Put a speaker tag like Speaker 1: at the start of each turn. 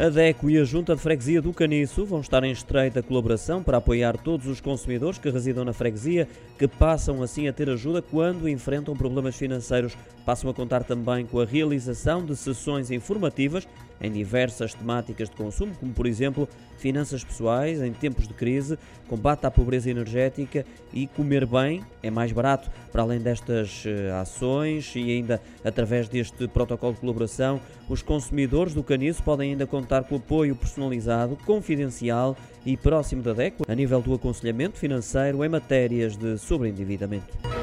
Speaker 1: A DECO e a Junta de Freguesia do Caniço vão estar em estreita colaboração para apoiar todos os consumidores que residam na freguesia, que passam assim a ter ajuda quando enfrentam problemas financeiros. Passam a contar também com a realização de sessões informativas em diversas temáticas de consumo, como por exemplo finanças pessoais em tempos de crise, combate à pobreza energética e comer bem é mais barato. Para além destas eh, ações e ainda através deste protocolo de colaboração, os consumidores do Caniço podem ainda contar contar com apoio personalizado, confidencial e próximo da DECO a nível do aconselhamento financeiro em matérias de sobreendividamento.